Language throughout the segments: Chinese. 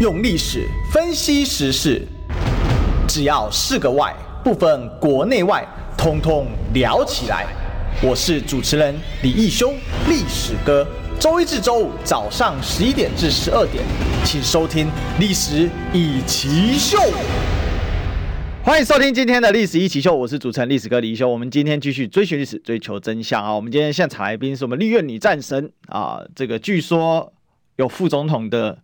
用历史分析时事，只要是个“外”，不分国内外，通通聊起来。我是主持人李义修，历史哥。周一至周五早上十一点至十二点，请收听《历史一起秀》。欢迎收听今天的《历史一起秀》，我是主持人历史哥李义修。我们今天继续追寻历史，追求真相啊！我们今天现场来宾是我们绿院女战神啊，这个据说有副总统的。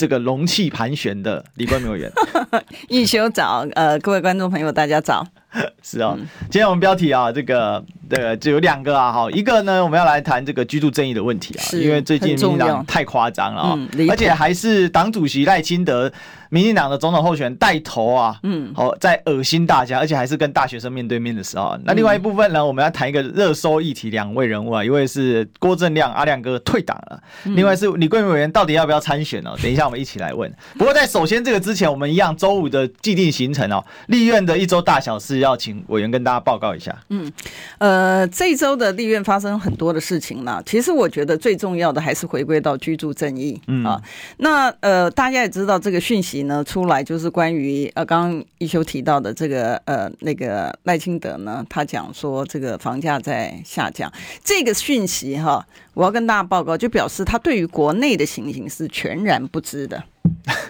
这个龙气盘旋的李冠明委员，一休早，呃，各位观众朋友，大家早。是啊、哦，今天我们标题啊，这个对，就有两个啊，哈，一个呢，我们要来谈这个居住正义的问题啊，因为最近民进党太夸张了啊、嗯，而且还是党主席赖清德。民进党的总统候选人带头啊，嗯，好，在恶心大家，而且还是跟大学生面对面的时候。那另外一部分呢，我们要谈一个热搜议题，两位人物啊，一位是郭正亮阿亮哥退党了，另外是李桂明委员到底要不要参选呢？等一下我们一起来问。不过在首先这个之前，我们一样周五的既定行程哦，立院的一周大小事要请委员跟大家报告一下。嗯，呃，这一周的立院发生很多的事情呢。其实我觉得最重要的还是回归到居住正义。嗯啊，那呃，大家也知道这个讯息。呢出来就是关于呃，刚刚一休提到的这个呃，那个赖清德呢，他讲说这个房价在下降，这个讯息哈，我要跟大家报告，就表示他对于国内的情形是全然不知的，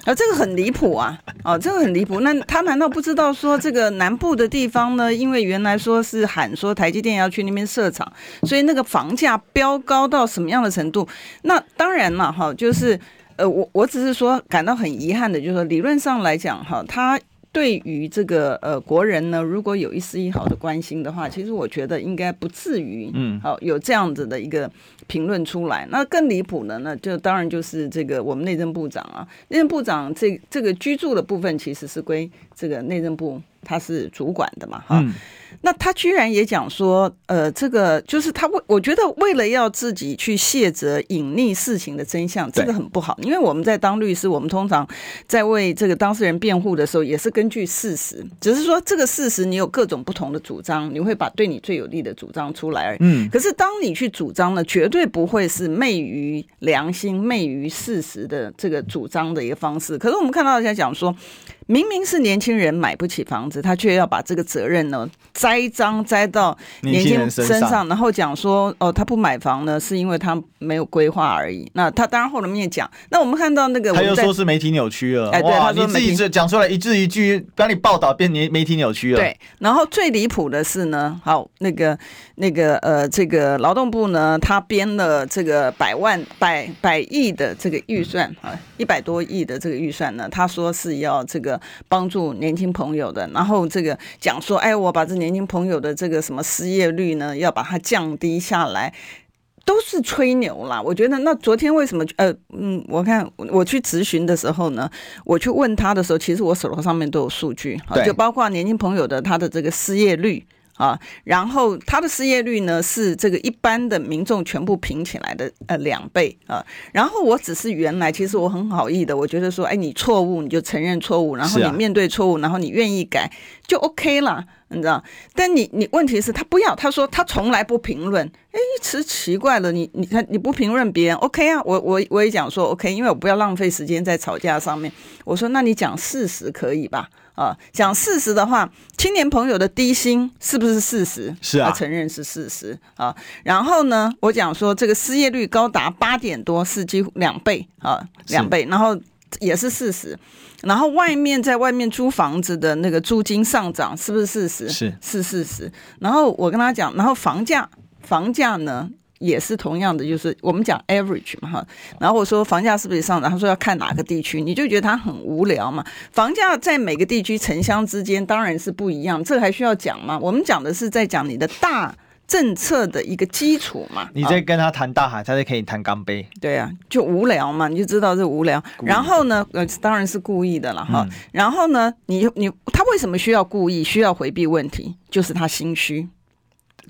啊，这个很离谱啊，哦，这个很离谱，那他难道不知道说这个南部的地方呢？因为原来说是喊说台积电要去那边设厂，所以那个房价飙高到什么样的程度？那当然了哈，就是。呃，我我只是说感到很遗憾的，就是说理论上来讲，哈，他对于这个呃国人呢，如果有一丝一毫的关心的话，其实我觉得应该不至于，嗯，好有这样子的一个评论出来。那更离谱的呢，就当然就是这个我们内政部长啊，内政部长这这个居住的部分其实是归这个内政部他是主管的嘛，哈。嗯那他居然也讲说，呃，这个就是他为我觉得为了要自己去卸责隐匿事情的真相，这个很不好。因为我们在当律师，我们通常在为这个当事人辩护的时候，也是根据事实，只是说这个事实你有各种不同的主张，你会把对你最有利的主张出来。嗯，可是当你去主张呢，绝对不会是昧于良心、昧于事实的这个主张的一个方式。可是我们看到人家讲说。明明是年轻人买不起房子，他却要把这个责任呢栽赃栽到年轻人身上，然后讲说哦，他不买房呢是因为他没有规划而已。那他当然后面讲，那我们看到那个，他又说是媒体扭曲了。哎，对，他说你自己这讲出来一字一句，帮你报道变媒媒体扭曲了。对，然后最离谱的是呢，好那个那个呃，这个劳动部呢，他编了这个百万百百亿的这个预算啊，一百多亿的这个预算呢，他说是要这个。帮助年轻朋友的，然后这个讲说，哎，我把这年轻朋友的这个什么失业率呢，要把它降低下来，都是吹牛啦。我觉得那昨天为什么？呃，嗯，我看我去咨询的时候呢，我去问他的时候，其实我手头上面都有数据，就包括年轻朋友的他的这个失业率。啊，然后他的失业率呢是这个一般的民众全部平起来的呃两倍啊。然后我只是原来其实我很好意的，我觉得说，哎，你错误你就承认错误，然后你面对错误，然后你愿意改就 OK 了，你知道？但你你问题是他不要，他说他从来不评论，哎，其实奇怪了，你你看你不评论别人 OK 啊？我我我也讲说 OK，因为我不要浪费时间在吵架上面。我说那你讲事实可以吧？啊，讲事实的话，青年朋友的低薪是不是事实？是啊，他承认是事实啊。然后呢，我讲说这个失业率高达八点多，是几乎两倍啊，两倍。然后也是事实。然后外面在外面租房子的那个租金上涨，是不是事实？是是事实。然后我跟他讲，然后房价房价呢？也是同样的，就是我们讲 average 嘛哈，然后我说房价是不是上涨？他说要看哪个地区，你就觉得他很无聊嘛。房价在每个地区城乡之间当然是不一样，这个还需要讲吗？我们讲的是在讲你的大政策的一个基础嘛。你在跟他谈大海，他就可以谈钢杯。对啊，就无聊嘛，你就知道是无聊。然后呢，呃，当然是故意的了哈。然后呢，你你他为什么需要故意，需要回避问题？就是他心虚。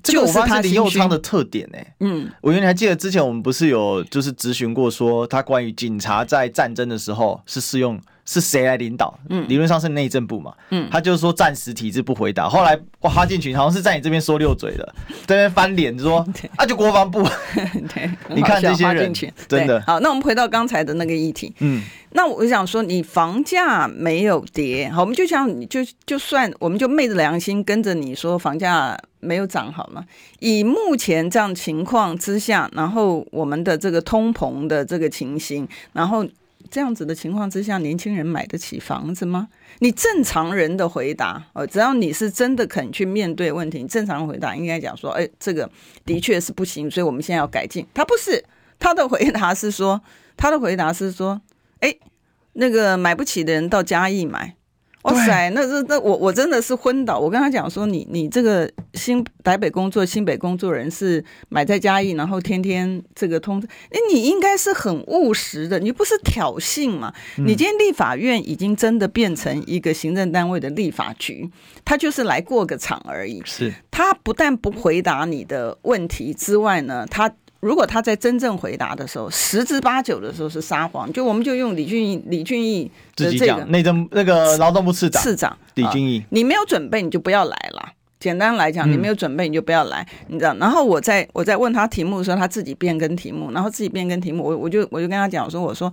这个我发现林佑昌的特点呢、欸。嗯，我原来还记得之前我们不是有就是咨询过说他关于警察在战争的时候是适用是谁来领导？嗯，理论上是内政部嘛。嗯，他就是说暂时体制不回答。后来哇，哈进群好像是在你这边说溜嘴的，在那边翻脸说啊，就国防部。对，你看这些人真的好。那我们回到刚才的那个议题。嗯，那我想说，你房价没有跌，好，我们就像你就就算我们就昧着良心跟着你说房价没有涨，好吗？以目前这样情况之下，然后我们的这个通膨的这个情形，然后。这样子的情况之下，年轻人买得起房子吗？你正常人的回答，哦，只要你是真的肯去面对问题，你正常回答应该讲说，哎，这个的确是不行，所以我们现在要改进。他不是，他的回答是说，他的回答是说，哎，那个买不起的人到嘉义买。哇塞，那这那我我真的是昏倒。我跟他讲说，你你这个新台北工作、新北工作人是买在嘉义，然后天天这个通，哎，你应该是很务实的，你不是挑衅嘛？你今天立法院已经真的变成一个行政单位的立法局，他就是来过个场而已。是，他不但不回答你的问题之外呢，他。如果他在真正回答的时候，十之八九的时候是撒谎，就我们就用李俊义、李俊义的这个内政那个劳动部次长次长李俊义，你没有准备你就不要来了。简单来讲，你没有准备你就不要来，嗯、你知道。然后我在我在问他题目的时候，他自己变更题目，然后自己变更题目，我我就我就跟他讲说，我说，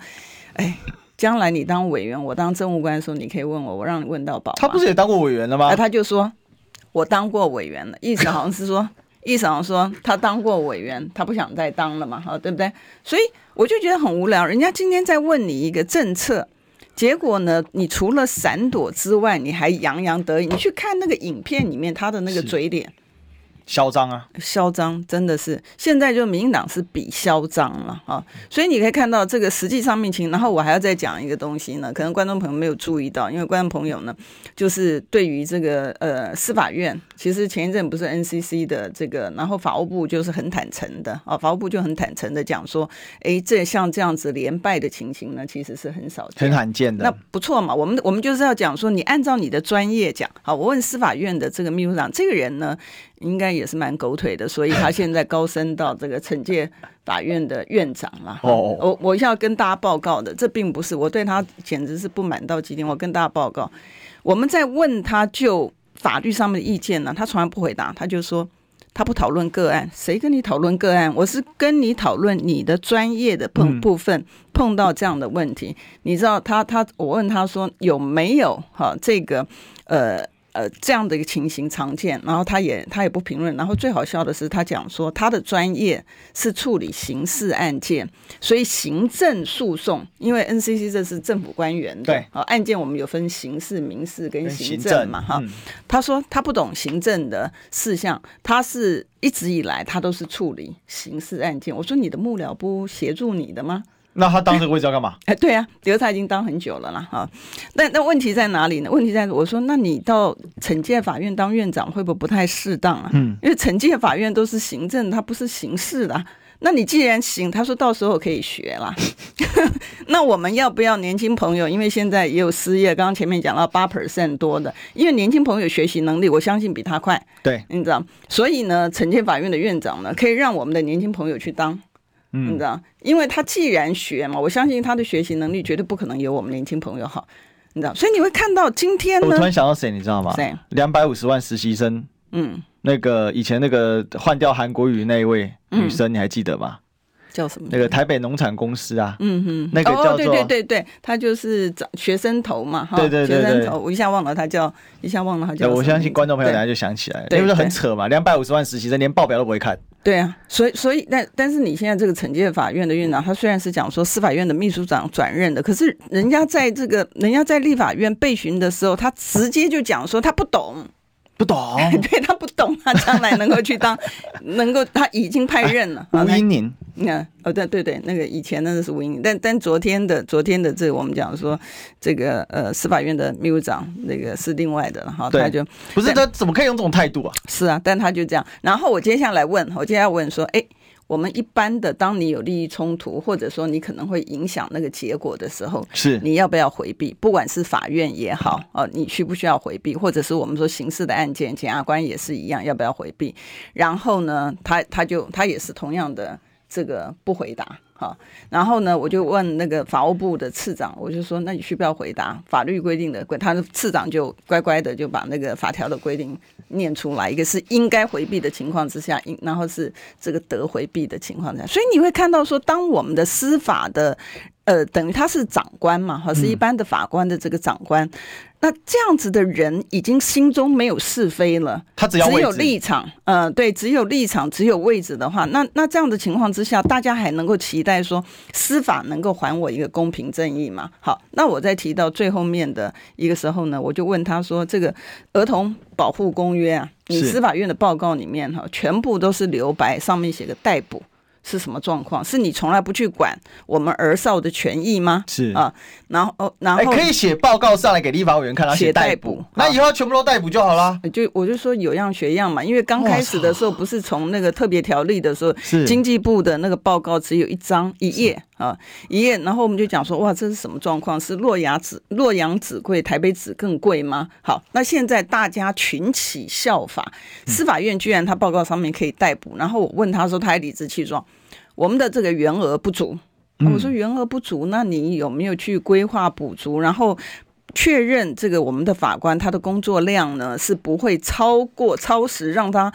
哎，将来你当委员，我当政务官的时候，你可以问我，我让你问到饱。他不是也当过委员了吗？哎他就说，我当过委员了，意思好像是说。议长说他当过委员，他不想再当了嘛，哈，对不对？所以我就觉得很无聊。人家今天在问你一个政策，结果呢，你除了闪躲之外，你还洋洋得意。你去看那个影片里面他的那个嘴脸。嚣张啊！嚣张真的是，现在就民进党是比嚣张了啊！所以你可以看到这个实际上面情，然后我还要再讲一个东西呢，可能观众朋友没有注意到，因为观众朋友呢，就是对于这个呃司法院，其实前一阵不是 NCC 的这个，然后法务部就是很坦诚的啊，法务部就很坦诚的讲说，哎，这像这样子连败的情形呢，其实是很少见，很罕见的。那不错嘛，我们我们就是要讲说，你按照你的专业讲，好，我问司法院的这个秘书长，这个人呢？应该也是蛮狗腿的，所以他现在高升到这个惩戒法院的院长了。哦，我我要跟大家报告的，这并不是我对他简直是不满到极点。我跟大家报告，我们在问他就法律上面的意见呢，他从来不回答，他就说他不讨论个案。谁跟你讨论个案？我是跟你讨论你的专业的碰部分碰到这样的问题。你知道他他我问他说有没有哈这个呃。呃，这样的一个情形常见，然后他也他也不评论，然后最好笑的是，他讲说他的专业是处理刑事案件，所以行政诉讼，因为 NCC 这是政府官员的，对，啊，案件我们有分刑事、民事跟行政嘛，哈、嗯，他说他不懂行政的事项，他是一直以来他都是处理刑事案件。我说你的幕僚不协助你的吗？那他当这个位置要干嘛？哎，对啊，比如他已经当很久了啦，哈。那那问题在哪里呢？问题在我说，那你到惩戒法院当院长会不会不太适当啊？嗯，因为惩戒法院都是行政，它不是刑事的。那你既然行，他说到时候可以学啦。那我们要不要年轻朋友？因为现在也有失业，刚刚前面讲到八 percent 多的，因为年轻朋友学习能力，我相信比他快。对，你知道，所以呢，惩戒法院的院长呢，可以让我们的年轻朋友去当。嗯，你知道，因为他既然学嘛，我相信他的学习能力绝对不可能有我们年轻朋友好，你知道，所以你会看到今天呢，我突然想到谁，你知道吗？谁？两百五十万实习生，嗯，那个以前那个换掉韩国语那一位女生，你还记得吗？叫什么？那个台北农产公司啊，嗯哼，那个叫做、哦、对对对对，他就是找学生头嘛，哈，对对对，对，学生头，我一下忘了他叫，一下忘了他叫。我相信观众朋友等下就想起来了，因为很扯嘛，两百五十万实习生连报表都不会看。对啊，所以所以但但是你现在这个惩戒法院的院长，他虽然是讲说司法院的秘书长转任的，可是人家在这个人家在立法院被询的时候，他直接就讲说他不懂。不懂，对他不懂，他将来能够去当，能够他已经派任了。吴英宁，你看，哦，对对对，那个以前那个是吴英宁，但但昨天的昨天的这个我们讲说，这个呃司法院的秘书长那个是另外的了哈，他就不是他怎么可以用这种态度啊？是啊，但他就这样。然后我接下来问，我接下来问说，哎。我们一般的，当你有利益冲突，或者说你可能会影响那个结果的时候，是你要不要回避？不管是法院也好，哦，你需不需要回避？或者是我们说刑事的案件，检察官也是一样，要不要回避？然后呢，他他就他也是同样的这个不回答，好，然后呢，我就问那个法务部的次长，我就说，那你需不要回答法律规定的？他的次长就乖乖的就把那个法条的规定念出来，一个是应该回避的情况之下，应然后是这个得回避的情况下，所以你会看到说，当我们的司法的。呃，等于他是长官嘛，哈，是一般的法官的这个长官。嗯、那这样子的人已经心中没有是非了，他只要只有立场，呃，对，只有立场，只有位置的话，那那这样的情况之下，大家还能够期待说司法能够还我一个公平正义吗？好，那我在提到最后面的一个时候呢，我就问他说：“这个儿童保护公约啊，你司法院的报告里面哈，全部都是留白，上面写个逮捕。”是什么状况？是你从来不去管我们儿少的权益吗？是啊，然后然后、欸、可以写报告上来给立法委员看，他写逮捕，那以后全部都逮捕就好了。就我就说有样学样嘛，因为刚开始的时候不是从那个特别条例的时候，是经济部的那个报告只有一张一页啊一页，然后我们就讲说哇，这是什么状况？是洛阳纸洛阳纸贵，台北纸更贵吗？好，那现在大家群起效法，司法院居然他报告上面可以逮捕，然后我问他说，他还理直气壮。我们的这个员额不足，我说员额不足，那你有没有去规划补足？然后确认这个我们的法官他的工作量呢是不会超过超时，让他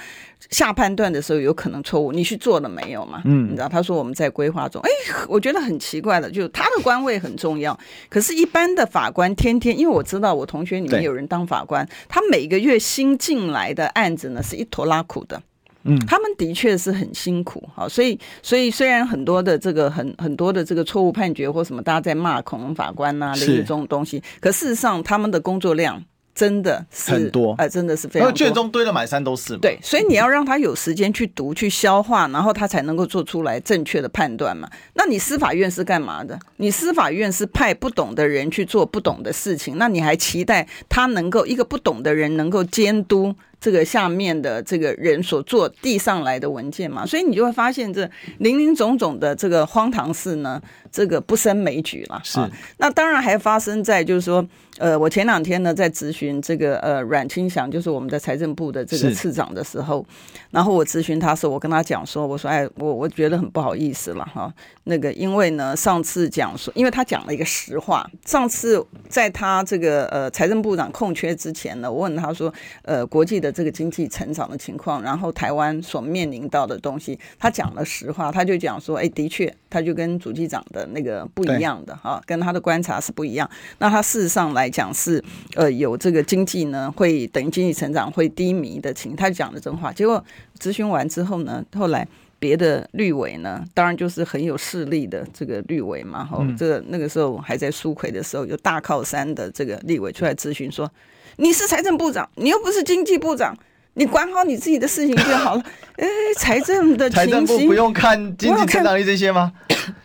下判断的时候有可能错误。你去做了没有嘛？嗯，你知道他说我们在规划中。哎，我觉得很奇怪的，就是他的官位很重要，可是，一般的法官天天，因为我知道我同学里面有人当法官，他每个月新进来的案子呢是一坨拉苦的。嗯，他们的确是很辛苦，好，所以所以虽然很多的这个很很多的这个错误判决或什么，大家在骂恐龙法官呐、啊，类似这种东西，可事实上他们的工作量真的是很多，哎、呃，真的是非常多，卷宗堆得满山都是嘛。对，所以你要让他有时间去读、去消化，然后他才能够做出来正确的判断嘛。那你司法院是干嘛的？你司法院是派不懂的人去做不懂的事情，那你还期待他能够一个不懂的人能够监督？这个下面的这个人所做递上来的文件嘛，所以你就会发现这林林总总的这个荒唐事呢，这个不胜枚举了。是，那当然还发生在就是说。呃，我前两天呢在咨询这个呃阮清祥，就是我们的财政部的这个次长的时候，然后我咨询他时候，我跟他讲说，我说哎，我我觉得很不好意思了哈，那个因为呢上次讲说，因为他讲了一个实话，上次在他这个呃财政部长空缺之前呢，我问他说，呃国际的这个经济成长的情况，然后台湾所面临到的东西，他讲了实话，他就讲说，哎，的确，他就跟主机长的那个不一样的哈，跟他的观察是不一样，那他事实上来。讲是呃有这个经济呢会等于经济成长会低迷的情，他讲的真话。结果咨询完之后呢，后来别的绿委呢，当然就是很有势力的这个绿委嘛，吼、嗯，这个那个时候还在苏奎的时候，有大靠山的这个立委出来咨询说：“你是财政部长，你又不是经济部长，你管好你自己的事情就好了。”哎，财政的财政部不用看经济增长率这些吗？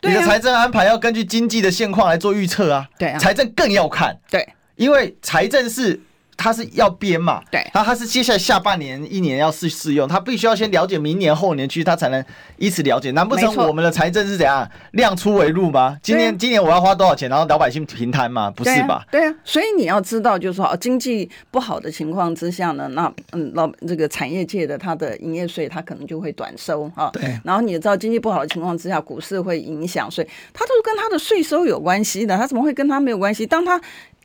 你的财政安排要根据经济的现况来做预测啊。对啊，财政更要看。对，因为财政是。他是要编嘛？对，然后他是接下来下半年一年要试试用，他必须要先了解明年后年去，他才能以此了解。难不成我们的财政是怎样量出为入吗？今年今年我要花多少钱，然后老百姓平摊吗？不是吧？对啊，所以你要知道，就是说经济不好的情况之下呢，那嗯老这个产业界的它的营业税它可能就会短收啊。对，然后你知道经济不好的情况之下，股市会影响，所以他都是跟他的税收有关系的，他怎么会跟他没有关系？当他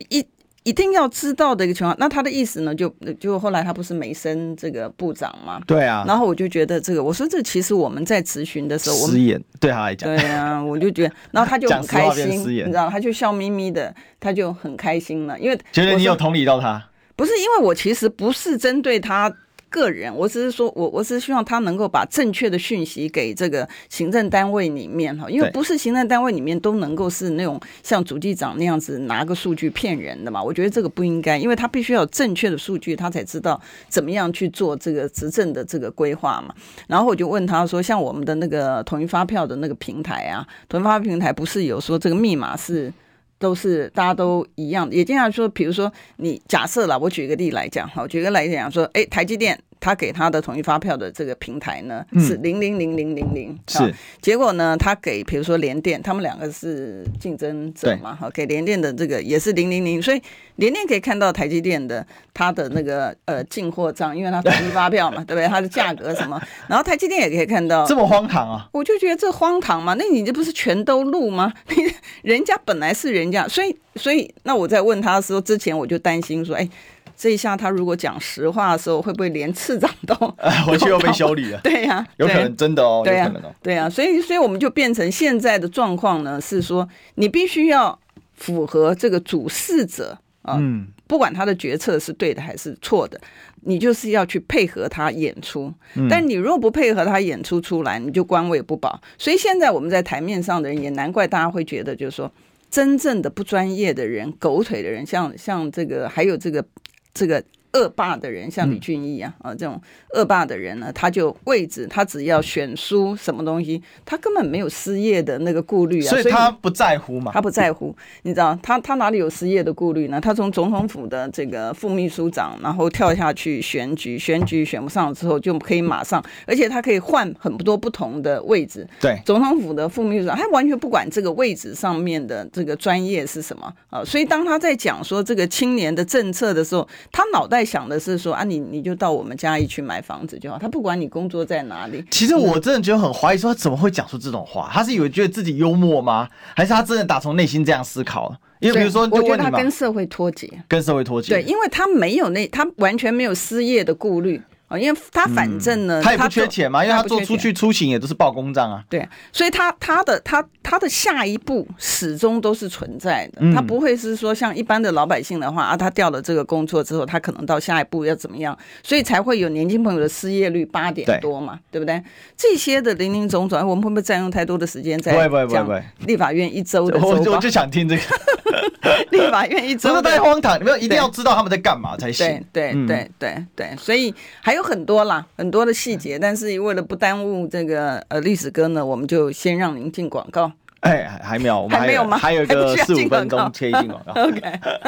一一定要知道的一个情况，那他的意思呢？就就后来他不是没升这个部长嘛？对啊。然后我就觉得这个，我说这其实我们在咨询的时候，我们失言对他来讲。对啊，我就觉得，然后他就很开心，你知道，他就笑眯眯的，他就很开心了，因为觉得你有同理到他。不是因为我其实不是针对他。个人，我只是说，我我只是希望他能够把正确的讯息给这个行政单位里面哈，因为不是行政单位里面都能够是那种像主计长那样子拿个数据骗人的嘛。我觉得这个不应该，因为他必须要有正确的数据，他才知道怎么样去做这个执政的这个规划嘛。然后我就问他说，像我们的那个统一发票的那个平台啊，统一发票平台不是有说这个密码是？都是大家都一样，也经常说，比如说你假设了，我举个例来讲，好，举个来讲说，哎，台积电。他给他的统一发票的这个平台呢是零零零零零零，是。结果呢，他给比如说联电，他们两个是竞争者嘛，哈，给联电的这个也是零零零，所以联电可以看到台积电的它的那个呃进货账，因为它统一发票嘛，对不对？它的价格什么，然后台积电也可以看到。这么荒唐啊！我就觉得这荒唐嘛，那你这不是全都录吗？人家本来是人家，所以所以那我在问他的时候，之前我就担心说，哎。这一下，他如果讲实话的时候，会不会连次长都 回去又被修理了？对呀、啊，有可能真的哦，对啊、有可能哦，对啊，所以，所以我们就变成现在的状况呢，是说你必须要符合这个主事者啊，嗯，不管他的决策是对的还是错的，你就是要去配合他演出。但你如果不配合他演出出来，你就官位不保。所以现在我们在台面上的人，也难怪大家会觉得，就是说真正的不专业的人、狗腿的人，像像这个，还有这个。这个恶霸的人，像李俊毅啊，啊，这种恶霸的人呢，他就位置，他只要选输什么东西，他根本没有失业的那个顾虑啊，所以他不在乎嘛，他不在乎，你知道，他他哪里有失业的顾虑呢？他从总统府的这个副秘书长，然后跳下去选举，选举选不上之后，就可以马上，而且他可以换很多不同的位置。对，总统府的副秘书长，他完全不管这个位置上面的这个专业是什么啊，所以当他在讲说这个青年的政策的时候，他脑袋想的是说啊，你你就到我们嘉义去买房子就好，他不管你工作在哪里。其实我真的觉得很怀疑，说他怎么会讲出这种话？他是以为觉得自己幽默吗？还是他真的打从内心这样思考？因为比如说，我觉得他跟社会脱节，跟社会脱节。对，因为他没有那，他完全没有失业的顾虑。因为他反正呢，他也不缺钱嘛，因为他做出去出行也都是报公账啊。对，所以他他的他他的下一步始终都是存在的，他不会是说像一般的老百姓的话啊，他调了这个工作之后，他可能到下一步要怎么样，所以才会有年轻朋友的失业率八点多嘛，对不对？这些的林林总总，我们会不会占用太多的时间在讲立法院一周的周报？我就想听这个 立法院一周，真的太荒唐，你们一定要知道他们在干嘛才行。对对对对对，所以还有。很多啦，很多的细节，但是为了不耽误这个呃历史哥呢，我们就先让您进广告。哎，还没有，我们还，有吗？还有个四五分钟切一进广告。OK，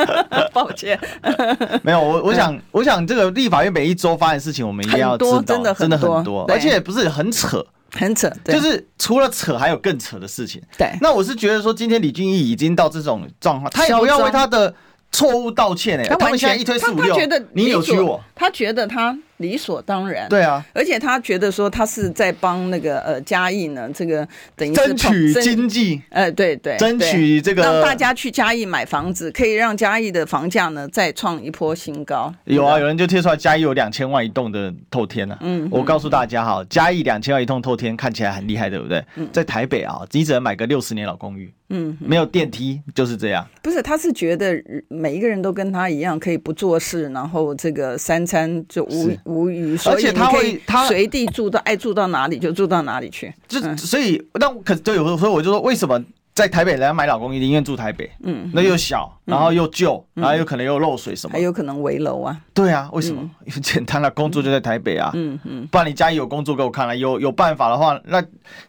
抱歉，没有我，我想，我想这个立法院每一周发生的事情，我们一定要知道，真的真的很多，而且不是很扯，很扯，就是除了扯，还有更扯的事情。对，那我是觉得说，今天李俊毅已经到这种状况，他也不要为他的错误道歉哎、欸，他们现在一推四五六，你扭曲我，他觉得他。理所当然，对啊，而且他觉得说他是在帮那个呃嘉义呢，这个等于争取经济，呃对对，争取这个让大家去嘉义买房子，可以让嘉义的房价呢再创一波新高。有啊，有人就贴出来嘉义有两千万一栋的透天呢、啊。嗯，我告诉大家哈，嘉义两千万一栋透天看起来很厉害，对不对？嗯，在台北啊，你只能买个六十年老公寓，嗯，没有电梯就是这样。不是，他是觉得每一个人都跟他一样可以不做事，然后这个三餐就无。无余，而且他会他随地住到爱住到哪里就住到哪里去，就所以那可就，有时候我就说为什么？在台北人家买老公寓，宁愿住台北，嗯，那又小，然后又旧，然后又可能又漏水什么，还有可能围楼啊。对啊，为什么？很 简单的，工作就在台北啊，嗯嗯，不然你家里有工作给我看了，有有办法的话，那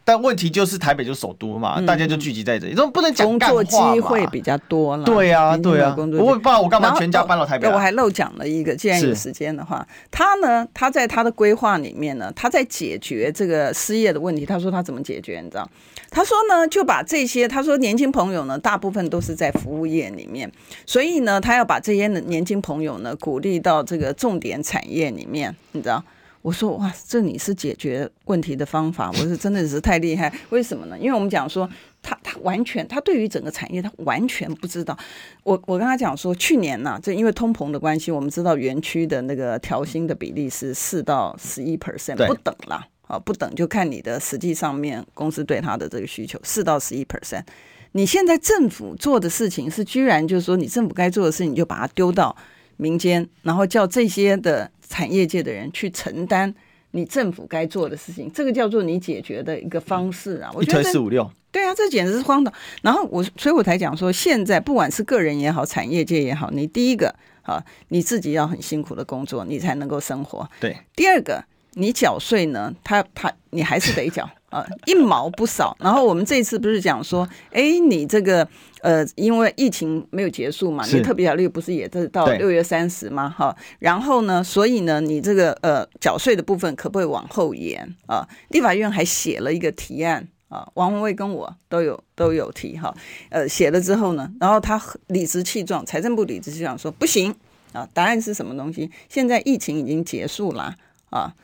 但问题就是台北就是首都嘛，大家就聚集在这里，这不能讲。工作机会比较多了。对啊，对啊。我不然我干嘛全家搬到台北？我还漏讲了一个，既然有时间的话，他呢，他在他的规划里面呢，他在解决这个失业的问题。他说他怎么解决？你知道？他说呢，就把这些，他说年轻朋友呢，大部分都是在服务业里面，所以呢，他要把这些年轻朋友呢，鼓励到这个重点产业里面，你知道？我说哇，这你是解决问题的方法，我是真的是太厉害。为什么呢？因为我们讲说，他他完全，他对于整个产业他完全不知道。我我跟他讲说，去年呢、啊，这因为通膨的关系，我们知道园区的那个调薪的比例是四到十一 percent 不等啦。啊，不等就看你的实际上面公司对他的这个需求，四到十一 percent。你现在政府做的事情是，居然就是说你政府该做的事情，你就把它丢到民间，然后叫这些的产业界的人去承担你政府该做的事情，这个叫做你解决的一个方式啊。我觉得四五六，对啊，这简直是荒唐。然后我，所以我才讲说，现在不管是个人也好，产业界也好，你第一个啊，你自己要很辛苦的工作，你才能够生活。对，第二个。你缴税呢？他他你还是得缴，啊，一毛不少。然后我们这次不是讲说，哎，你这个呃，因为疫情没有结束嘛，你特别条例不是也是到六月三十吗？哈，然后呢，所以呢，你这个呃缴税的部分可不可以往后延啊？立法院还写了一个提案啊，王文蔚跟我都有都有提哈，呃，写了之后呢，然后他理直气壮，财政部理直气壮说不行啊，答案是什么东西？现在疫情已经结束了啊。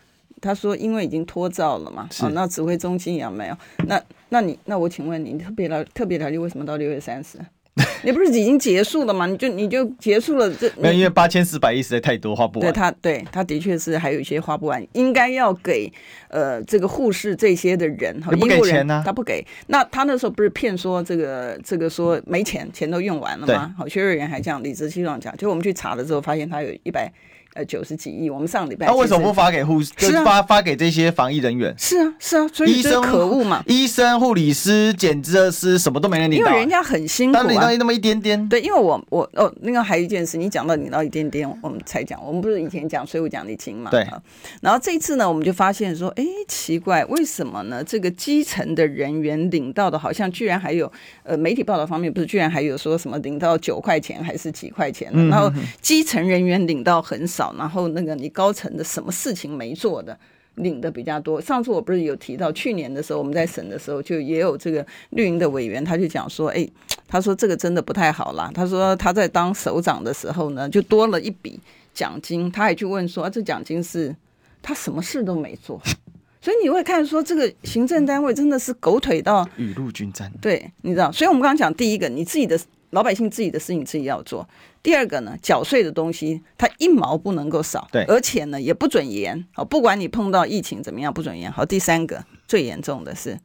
他说：“因为已经脱照了嘛，啊，那指挥中心也没有。那，那你，那我请问你，特别条特别条例为什么到六月三十？你不是已经结束了吗？你就你就结束了这？没有，因为八千四百亿实在太多，花不完。对他，对他的确是还有一些花不完，应该要给呃这个护士这些的人哈，不给钱呢、啊？他不给。那他那时候不是骗说这个这个说没钱，钱都用完了吗？好，薛瑞元还这样理直气壮讲，就我们去查了之后，发现他有一百。”呃，九十几亿，我们上礼拜他、啊、为什么不发给护士？是、啊、发发给这些防疫人员？是啊，是啊，所以医生可恶嘛！医生、护理师、检测师，什么都没人领到，因为人家很辛苦啊，领到那么一点点。对，因为我我哦，那个还有一件事，你讲到领到一点点，我们才讲，我们不是以前讲税务奖励金嘛？对。然后这一次呢，我们就发现说，哎，奇怪，为什么呢？这个基层的人员领到的，好像居然还有呃，媒体报道方面不是，居然还有说什么领到九块钱还是几块钱？嗯、然后基层人员领到很少，然后那个。你高层的什么事情没做的，领的比较多。上次我不是有提到，去年的时候我们在审的时候，就也有这个绿营的委员，他就讲说，哎，他说这个真的不太好啦。他说他在当首长的时候呢，就多了一笔奖金，他还去问说，啊，这奖金是他什么事都没做。所以你会看说，这个行政单位真的是狗腿到雨露均沾。对，你知道，所以我们刚刚讲第一个，你自己的。老百姓自己的事情自己要做。第二个呢，缴税的东西它一毛不能够少，对，而且呢也不准延。好，不管你碰到疫情怎么样，不准延。好，第三个最严重的是，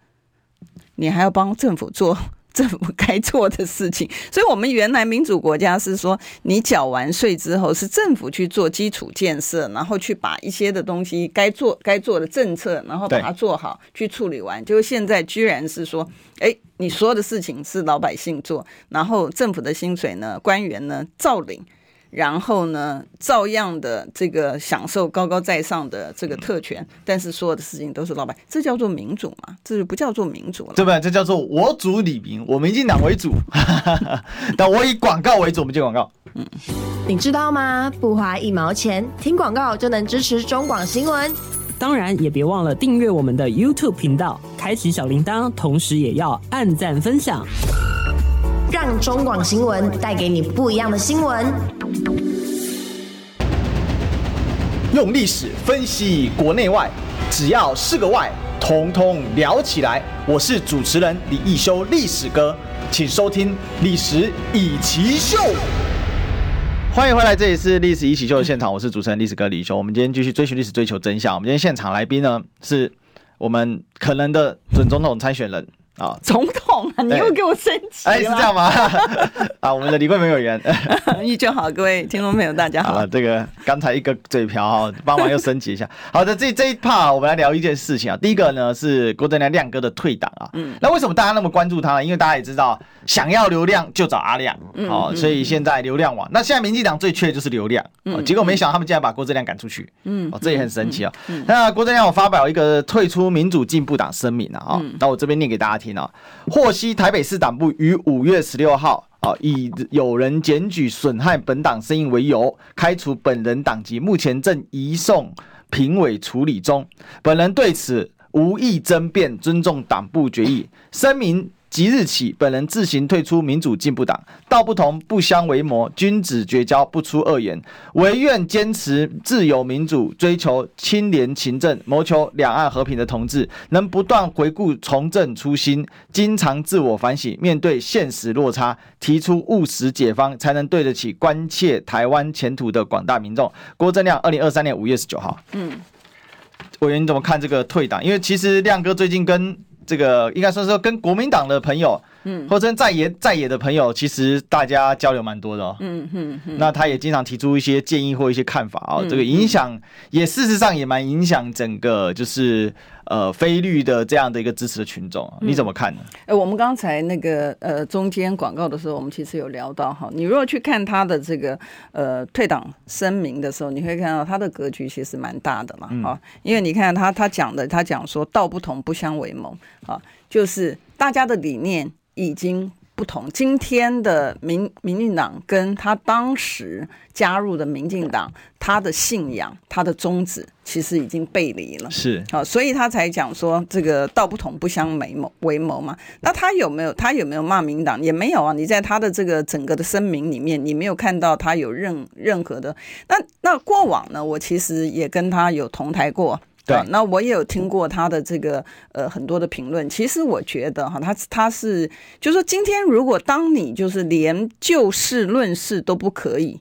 你还要帮政府做。政府该做的事情，所以我们原来民主国家是说，你缴完税之后是政府去做基础建设，然后去把一些的东西该做该做的政策，然后把它做好去处理完。就现在居然是说，哎，你所有的事情是老百姓做，然后政府的薪水呢，官员呢照领。然后呢，照样的这个享受高高在上的这个特权，但是所有的事情都是老板，这叫做民主嘛？这就不叫做民主了，对不对？这叫做我主李民，我民进党为主，但我以广告为主，我们接广告。嗯，你知道吗？不花一毛钱，听广告就能支持中广新闻。当然，也别忘了订阅我们的 YouTube 频道，开启小铃铛，同时也要按赞分享。让中广新闻带给你不一样的新闻。用历史分析国内外，只要是个“外”，统统聊起来。我是主持人李一修，历史哥，请收听《历史以奇秀》。欢迎回来，这里是《历史一起秀》的现场，我是主持人历史哥李易修。我们今天继续追寻历史，追求真相。我们今天现场来宾呢，是我们可能的准总统参选人。啊，总统啊，你又给我升级哎，是这样吗？啊，我们的李贵梅委员，依旧好，各位听众朋友，大家好。好了，这个刚才一个嘴瓢哈，帮忙又升级一下。好的，这这一 part 我们来聊一件事情啊。第一个呢是郭正亮亮哥的退党啊。嗯。那为什么大家那么关注他呢？因为大家也知道，想要流量就找阿亮。嗯。哦，所以现在流量网，那现在民进党最缺的就是流量。嗯。结果没想到他们竟然把郭正亮赶出去。嗯。哦，这也很神奇啊。嗯。那郭正亮我发表一个退出民主进步党声明了啊。嗯。那我这边念给大家听。获悉台北市党部于五月十六号啊，以有人检举损害本党声誉为由，开除本人党籍，目前正移送评委处理中。本人对此无意争辩，尊重党部决议，声明。即日起，本人自行退出民主进步党，道不同不相为谋，君子绝交不出恶言，唯愿坚持自由民主，追求清廉勤政，谋求两岸和平的同志，能不断回顾从政初心，经常自我反省，面对现实落差，提出务实解方，才能对得起关切台湾前途的广大民众。郭正亮，二零二三年五月十九号。嗯，委员你怎么看这个退党？因为其实亮哥最近跟这个应该说是跟国民党的朋友嗯，或者在野在野的朋友，其实大家交流蛮多的哦。嗯嗯嗯。那他也经常提出一些建议或一些看法啊、哦，这个影响也事实上也蛮影响整个就是呃非绿的这样的一个支持的群众，你怎么看呢？哎、嗯，我们刚才那个呃中间广告的时候，我们其实有聊到哈，你如果去看他的这个呃退党声明的时候，你会看到他的格局其实蛮大的嘛，哈、嗯，因为你看他他讲的，他讲说道不同不相为谋啊，就是大家的理念。已经不同。今天的民民进党跟他当时加入的民进党，他的信仰、他的宗旨，其实已经背离了。是啊，所以他才讲说这个道不同不相为谋为谋嘛。那他有没有他有没有骂民党？也没有啊。你在他的这个整个的声明里面，你没有看到他有任任何的。那那过往呢？我其实也跟他有同台过。对、啊，那我也有听过他的这个呃很多的评论。其实我觉得哈，他他是就是说，今天如果当你就是连就事论事都不可以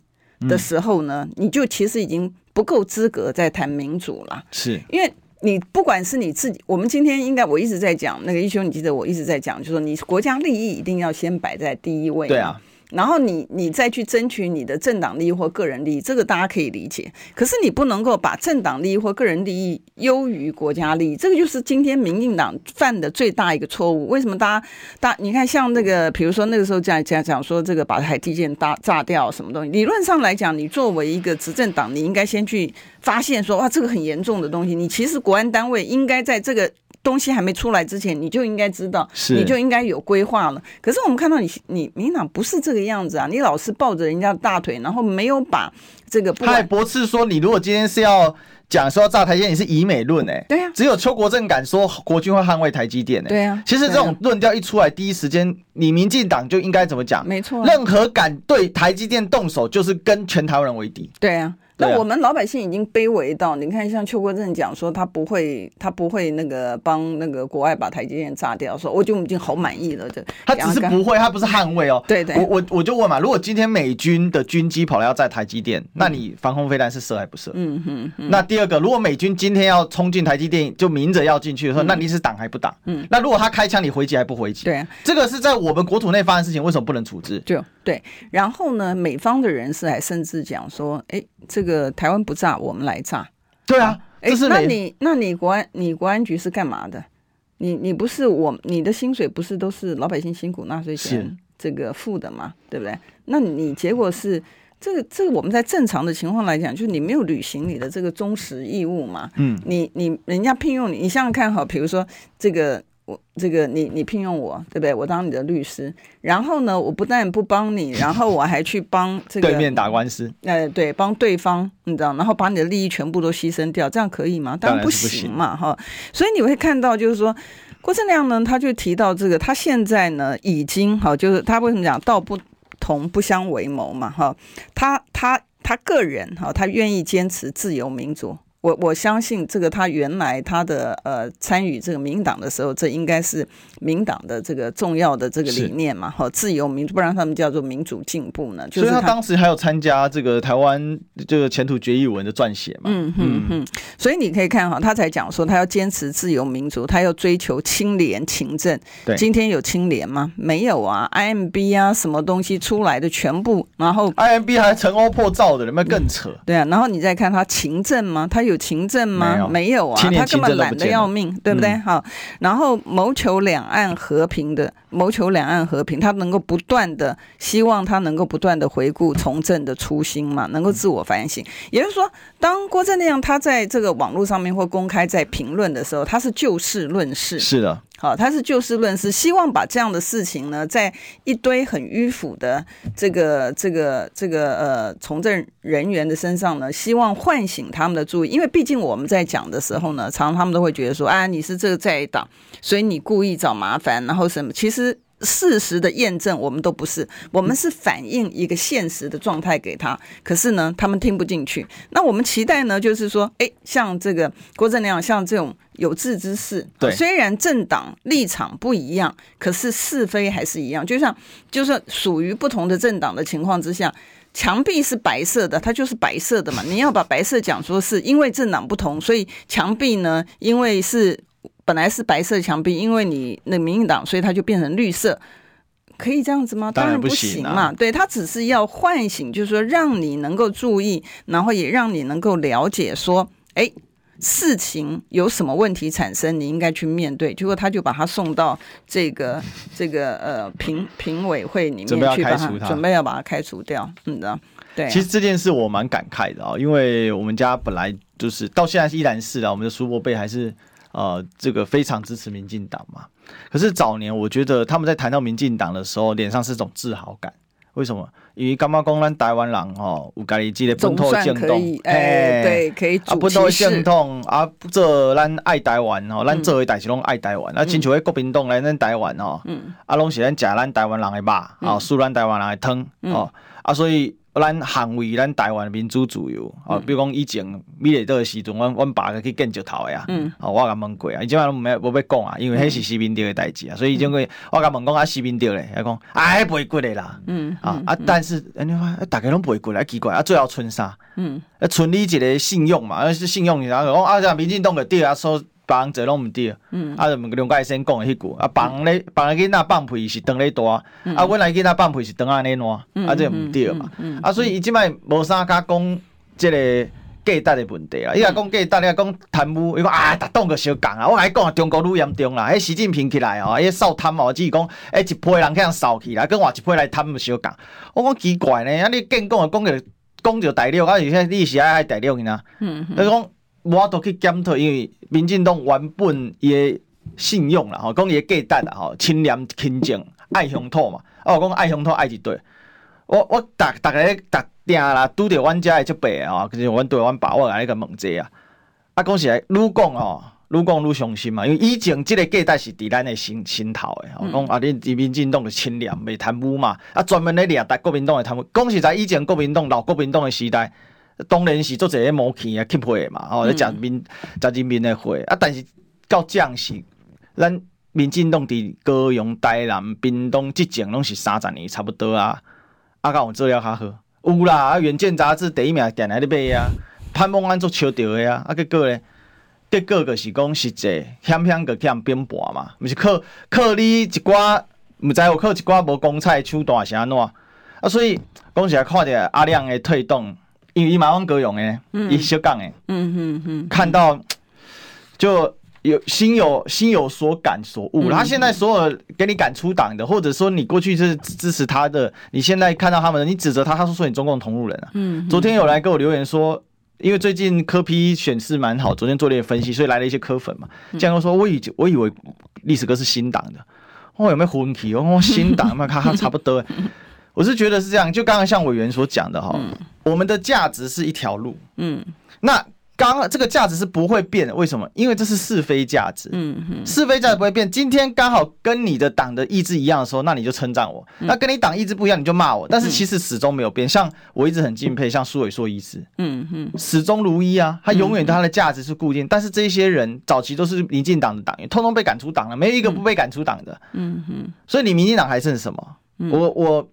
的时候呢，嗯、你就其实已经不够资格再谈民主了。是，因为你不管是你自己，我们今天应该我一直在讲那个一休，你记得我一直在讲，就是说你国家利益一定要先摆在第一位。对啊。然后你你再去争取你的政党利益或个人利益，这个大家可以理解。可是你不能够把政党利益或个人利益优于国家利益，这个就是今天民进党犯的最大一个错误。为什么大家大你看像那个，比如说那个时候讲讲讲说这个把台地建炸炸掉什么东西？理论上来讲，你作为一个执政党，你应该先去发现说哇，这个很严重的东西。你其实国安单位应该在这个。东西还没出来之前，你就应该知道，你就应该有规划了。可是我们看到你，你民党不是这个样子啊！你老是抱着人家的大腿，然后没有把这个。他还驳斥说，你如果今天是要讲说要炸台积电，你是以美论哎。对呀。只有邱国正敢说国军会捍卫台积电哎。对呀。其实这种论调一出来，第一时间你民进党就应该怎么讲？没错。任何敢对台积电动手，就是跟全台湾人为敌。对呀。那我们老百姓已经卑微到，你看，像邱国正讲说他不会，他不会那个帮那个国外把台积电炸掉，说我就已经好满意了。这他只是不会，他不是捍卫哦。对对，我我我就问嘛，如果今天美军的军机跑来要炸台积电，那你防空飞弹是射还不射？嗯哼。那第二个，如果美军今天要冲进台积电，就明着要进去的时候，那你是挡还不挡？嗯。那如果他开枪，你回击还不回击？对，这个是在我们国土内发生的事情，为什么不能处置？就对。然后呢，美方的人士还甚至讲说，哎。这个台湾不炸，我们来炸。对啊，哎，那你那你国安你国安局是干嘛的？你你不是我你的薪水不是都是老百姓辛苦纳税钱这个付的吗？对不对？那你结果是这个这个我们在正常的情况来讲，就是你没有履行你的这个忠实义务嘛。嗯，你你人家聘用你，你想想看哈，比如说这个。我这个你你聘用我对不对？我当你的律师，然后呢，我不但不帮你，然后我还去帮这个对面打官司。呃，对，帮对方，你知道，然后把你的利益全部都牺牲掉，这样可以吗？当然不行嘛，哈。所以你会看到，就是说郭正亮呢，他就提到这个，他现在呢已经哈，就是他为什么讲道不同不相为谋嘛，哈。他他他个人哈，他愿意坚持自由民主。我我相信这个，他原来他的呃参与这个民党的时候，这应该是民党的这个重要的这个理念嘛，哈，自由民主，不然他们叫做民主进步呢。就是他，所以他当时还有参加这个台湾这个前途决议文的撰写嘛。嗯嗯嗯。所以你可以看哈，他才讲说他要坚持自由民主，他要追求清廉勤政。对，今天有清廉吗？没有啊，IMB 啊，什么东西出来的全部，然后 IMB 还成欧破造的，有没有更扯？对啊，然后你再看他勤政吗？他有。勤政吗？没有，啊，他根本懒得要命，对不对？好、嗯，然后谋求两岸和平的，谋求两岸和平，他能够不断的希望他能够不断的回顾从政的初心嘛，能够自我反省。也就是说，当郭正亮他在这个网络上面或公开在评论的时候，他是就事论事。是的。好，他是就事论事，希望把这样的事情呢，在一堆很迂腐的这个、这个、这个呃从政人员的身上呢，希望唤醒他们的注意，因为毕竟我们在讲的时候呢，常常他们都会觉得说，啊，你是这个在党，所以你故意找麻烦，然后什么，其实。事实的验证，我们都不是，我们是反映一个现实的状态给他。可是呢，他们听不进去。那我们期待呢，就是说，哎，像这个郭正亮，像这种有志之士，对，虽然政党立场不一样，可是是非还是一样。就像，就是属于不同的政党的情况之下，墙壁是白色的，它就是白色的嘛。你要把白色讲说是因为政党不同，所以墙壁呢，因为是。本来是白色墙壁，因为你那民进党，所以它就变成绿色。可以这样子吗？当然不行嘛。行啊、对，他只是要唤醒，就是说让你能够注意，然后也让你能够了解说，哎。事情有什么问题产生，你应该去面对。结果他就把他送到这个 这个呃评 评委会里面去，把他准备要把他开除掉。嗯的，对。其实这件事我蛮感慨的啊，因为我们家本来就是到现在依然是啊，我们的苏伯贝还是呃这个非常支持民进党嘛。可是早年我觉得他们在谈到民进党的时候，脸上是种自豪感。为什么？因为干嘛讲咱台湾人吼，有家己自己的本土的政党，哎，对，可以啊本土政党啊，做咱爱台湾吼，咱做的代志拢爱台湾。啊，亲像迄国民党来咱台湾吼，啊，拢是咱食咱台湾人的肉，啊，输咱台湾人的汤，哦，啊，所以。咱捍卫咱台湾民主自由，哦，比如讲以前美丽岛的时阵，阮阮爸去建石头的啊，哦，我甲问过啊，伊即摆拢毋免无要讲啊，因为迄是西边岛的代志啊，所以种个我甲问讲啊，西边岛咧，伊讲啊，迄背骨的啦，嗯，啊啊，但是安尼话，大家拢背骨来奇怪啊，最后剩啥？嗯，啊，剩你一个信用嘛，啊是信用，然后讲啊，像民进党个对啊说。别人做拢毋对，嗯，啊，就两个先讲的迄句，啊，别人咧，别人囡仔放屁是当咧大，啊，阮来囡仔放屁是当安尼烂，啊，这毋对嘛，啊，所以伊即摆无啥敢讲即个价值的问题啦，伊若讲价值，你若讲贪污，伊讲啊，逐党个相共啊，我来讲中国愈严重啦，迄习近平起来哦，迄扫贪哦，只是讲，诶，一批人去人扫起来，跟换一批来贪相共，我讲奇怪呢，啊，你建讲就讲着讲着大陆，啊，而且你是爱爱大陆呢，嗯，你讲。我都去检讨，因为民进党原本伊个信用啦，吼，讲伊个价值啦，吼，清廉勤政爱乡土嘛，啊，我讲爱乡土爱一对，我我逐逐个逐定啦，拄着阮遮的即辈吼，就是阮对阮爸我来个问者啊，啊，讲实在愈讲吼，愈讲愈伤心嘛，因为以前即个价值是伫咱的心心头的，吼、嗯，讲啊，你民进党的清廉袂贪污嘛，啊，专门咧掠逐国民党的贪污，讲实在以前国民党老国民党的时代。当然是做一个毛气啊，吸血嘛，吼、哦，咧食民食人民的血啊。但是到这是，咱民进党伫高雄、台南、屏东即种拢是三十年差不多啊。啊，甲有做了较好？有啦，啊，《远见》杂志第一名定来咧买啊，潘孟安做笑着的啊。啊，结果咧，结果就是讲实际，险险个欠兵薄嘛，毋是靠靠你一寡，毋知有靠一寡无公菜手段是安怎啊？所以讲起来，看着阿亮的推动。因为伊马湾高雄诶，伊小港诶，嗯嗯嗯，看到就有心有心有所感所悟。他现在所有给你赶出党的，或者说你过去是支持他的，你现在看到他们，你指责他，他说说你中共同路人啊。嗯，昨天有来给我留言说，因为最近科批选势蛮好，昨天做了一些分析，所以来了一些科粉嘛。这样说，我以我以为历史哥是新党的，我有没有混起？我说新党嘛，看他差不多。我是觉得是这样，就刚刚像委员所讲的哈，嗯、我们的价值是一条路，嗯，那刚刚这个价值是不会变的，为什么？因为这是是非价值，嗯嗯，是非价值不会变。今天刚好跟你的党的意志一样的时候，那你就称赞我；嗯、那跟你党意志不一样，你就骂我。但是其实始终没有变。像我一直很敬佩，像苏伟硕医师，嗯嗯，始终如一啊，他永远他的价值是固定。但是这些人早期都是民进党的党员，通通被赶出党了，没有一个不被赶出党的，嗯嗯。所以你民进党还剩什么？我我。我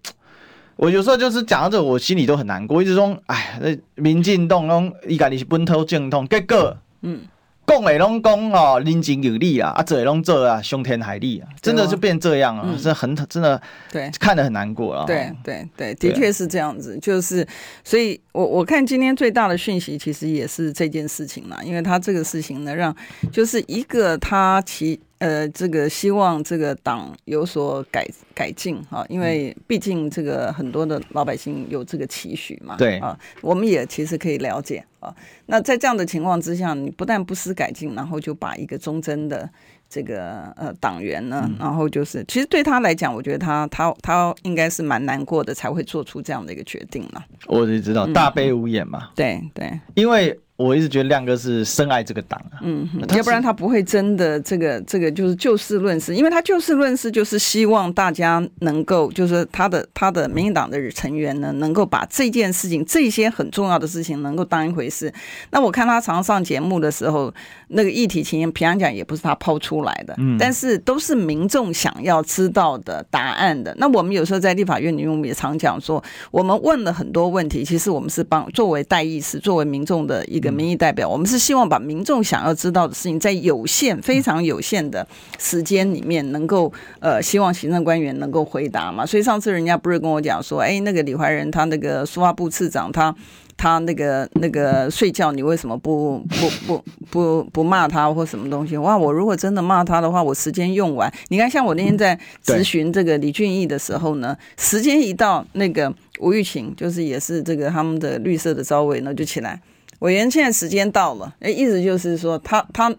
我有时候就是讲到这，我心里都很难过。一直说，哎，那民进党拢伊家己是本土正统，结果，嗯，讲诶拢讲哦，人情有理啊，啊做诶拢做啊，胸天海力啊，真的就变这样啊，是很真的，对，看得很难过啊。对对对，的确是这样子，就是，所以我我看今天最大的讯息其实也是这件事情嘛，因为他这个事情呢，让就是一个他其。呃，这个希望这个党有所改改进哈，因为毕竟这个很多的老百姓有这个期许嘛。对啊，我们也其实可以了解啊。那在这样的情况之下，你不但不思改进，然后就把一个忠贞的这个呃党员呢，然后就是其实对他来讲，我觉得他他他应该是蛮难过的，才会做出这样的一个决定嘛。我就知道大悲无眼嘛。对对，因为。我一直觉得亮哥是深爱这个党啊，嗯，要不然他不会真的这个这个就是就事论事，因为他就事论事就是希望大家能够就是他的他的民进党的成员呢，能够把这件事情这些很重要的事情能够当一回事。那我看他常上节目的时候，那个议题情形，平常讲也不是他抛出来的，嗯，但是都是民众想要知道的答案的。那我们有时候在立法院里面，我们也常讲说，我们问了很多问题，其实我们是帮作为代议士，作为民众的一个民意代表，我们是希望把民众想要知道的事情，在有限、非常有限的时间里面，能够呃，希望行政官员能够回答嘛。所以上次人家不是跟我讲说，哎，那个李怀仁他那个书发部次长他。他那个那个睡觉，你为什么不不不不不骂他或什么东西？哇！我如果真的骂他的话，我时间用完。你看，像我那天在咨询这个李俊毅的时候呢，时间一到，那个吴玉琴就是也是这个他们的绿色的招委呢就起来，委员现在时间到了，哎，意思就是说他他，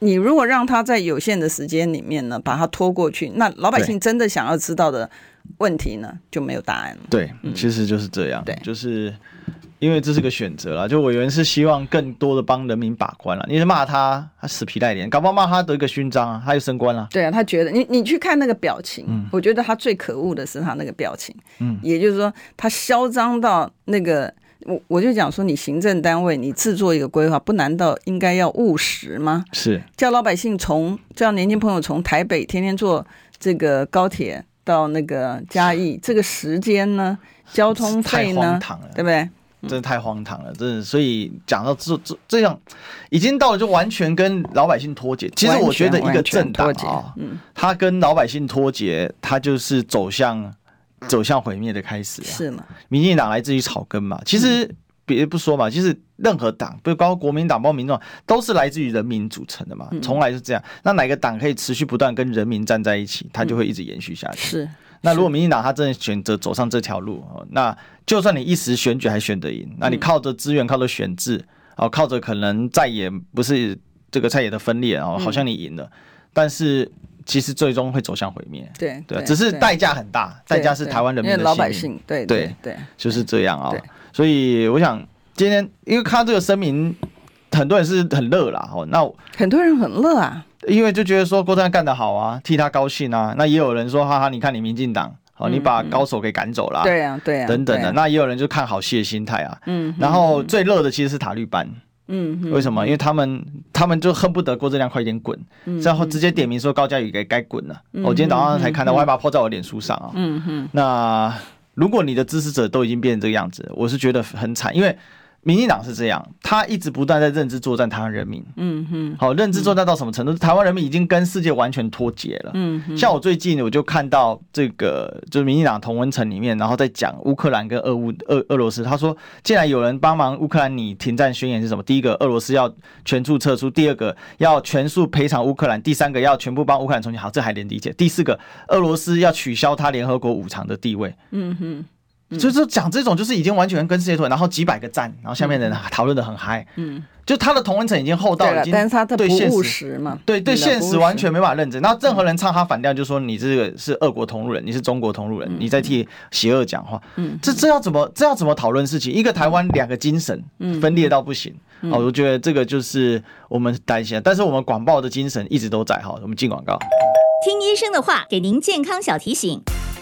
你如果让他在有限的时间里面呢把他拖过去，那老百姓真的想要知道的问题呢就没有答案了。对，其实就是这样，对，就是。因为这是个选择啦，就委员是希望更多的帮人民把关了。你是骂他，他死皮赖脸，搞不好骂他得一个勋章啊，他就升官了。对啊，他觉得你你去看那个表情，嗯，我觉得他最可恶的是他那个表情，嗯，也就是说他嚣张到那个，我我就讲说，你行政单位你制作一个规划，不难道应该要务实吗？是叫老百姓从叫年轻朋友从台北天天坐这个高铁到那个嘉义，这个时间呢，交通费呢，对不对？真的太荒唐了，真的。所以讲到这这这样，已经到了就完全跟老百姓脱节。其实我觉得一个政党啊，嗯，他跟老百姓脱节，他就是走向走向毁灭的开始。是吗？民进党来自于草根嘛，其实别不说嘛，其实任何党，不包括国民党、包括民众，都是来自于人民组成的嘛，从来是这样。那哪个党可以持续不断跟人民站在一起，他就会一直延续下去。是。那如果民进党他真的选择走上这条路，那就算你一时选举还选得赢，那你靠着资源、靠着选制，哦，靠着可能再也不是这个菜野的分裂，哦，好像你赢了，但是其实最终会走向毁灭。对对，只是代价很大，代价是台湾人民的老百姓。对对对，就是这样啊。所以我想今天因为看到这个声明，很多人是很乐啦。哦，那很多人很乐啊。因为就觉得说郭台铭干得好啊，替他高兴啊。那也有人说，哈哈，你看你民进党，好，你把高手给赶走了，对呀，对呀，等等的。那也有人就看好戏的心态啊。嗯。然后最热的其实是塔绿班。嗯。为什么？因为他们他们就恨不得郭正亮快点滚，然后直接点名说高嘉宇该该滚了。我今天早上才看到，我还把它在我脸书上啊。嗯哼。那如果你的支持者都已经变成这个样子，我是觉得很惨，因为。民进党是这样，他一直不断在认知作战台湾人民。嗯哼，好，认知作战到什么程度？台湾人民已经跟世界完全脱节了。嗯哼，像我最近我就看到这个，就是民进党同温层里面，然后在讲乌克兰跟俄乌俄俄罗斯。他说，既然有人帮忙乌克兰，你停战宣言是什么？第一个，俄罗斯要全数撤出；第二个，要全数赔偿乌克兰；第三个，要全部帮乌克兰重建。好，这还能理解。第四个，俄罗斯要取消他联合国五常的地位。嗯哼。就是讲这种，就是已经完全跟世界脱节，然后几百个赞，然后下面的人讨论的很嗨。嗯，就他的同文层已经厚到已经对现实嘛，对对现实完全没办法认真。那任何人唱他反调，就说你这个是俄国同路人，你是中国同路人，你在替邪恶讲话。嗯，这这要怎么这要怎么讨论事情？一个台湾两个精神分裂到不行。好，我觉得这个就是我们担心。但是我们广报的精神一直都在。哈，我们进广告。听医生的话，给您健康小提醒。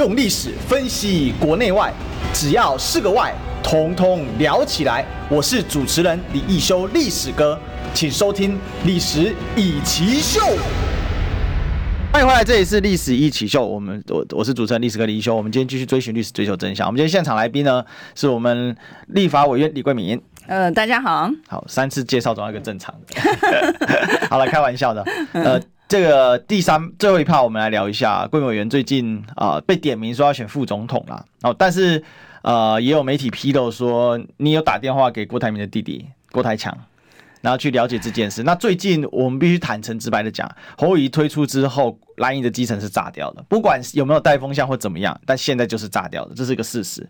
用历史分析国内外，只要是个“外”，统统聊起来。我是主持人李易修，历史哥，请收听《历史易起秀》。欢迎回来，这里是《历史一起秀》。我们我我是主持人历史哥李易修。我们今天继续追寻历史，追求真相。我们今天现场来宾呢，是我们立法委员李桂敏。呃，大家好。好，三次介绍总要一个正常的。好了，开玩笑的。呃。这个第三最后一趴，我们来聊一下桂委员最近啊、被点名说要选副总统啦。哦，但是呃也有媒体披露说你有打电话给郭台铭的弟弟郭台强，然后去了解这件事。那最近我们必须坦诚直白的讲，侯友推出之后，蓝营的基层是炸掉的，不管有没有带风向或怎么样，但现在就是炸掉的，这是一个事实，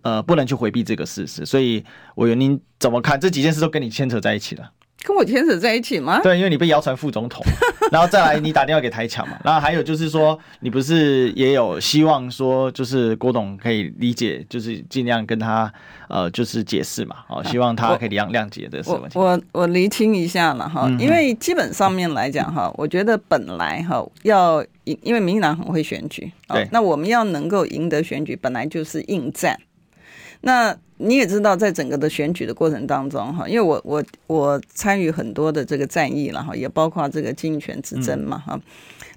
呃，不能去回避这个事实。所以委员您怎么看？这几件事都跟你牵扯在一起了。跟我牵扯在一起吗？对，因为你被谣传副总统，然后再来你打电话给台强嘛，然后还有就是说，你不是也有希望说，就是郭董可以理解，就是尽量跟他呃，就是解释嘛，哦，希望他可以谅谅解的事情。我我我厘清一下了哈，因为基本上面来讲哈，我觉得本来哈要赢，因为民进党很会选举，对，那我们要能够赢得选举，本来就是应战。那你也知道，在整个的选举的过程当中，哈，因为我我我参与很多的这个战役了哈，也包括这个经营权之争嘛哈。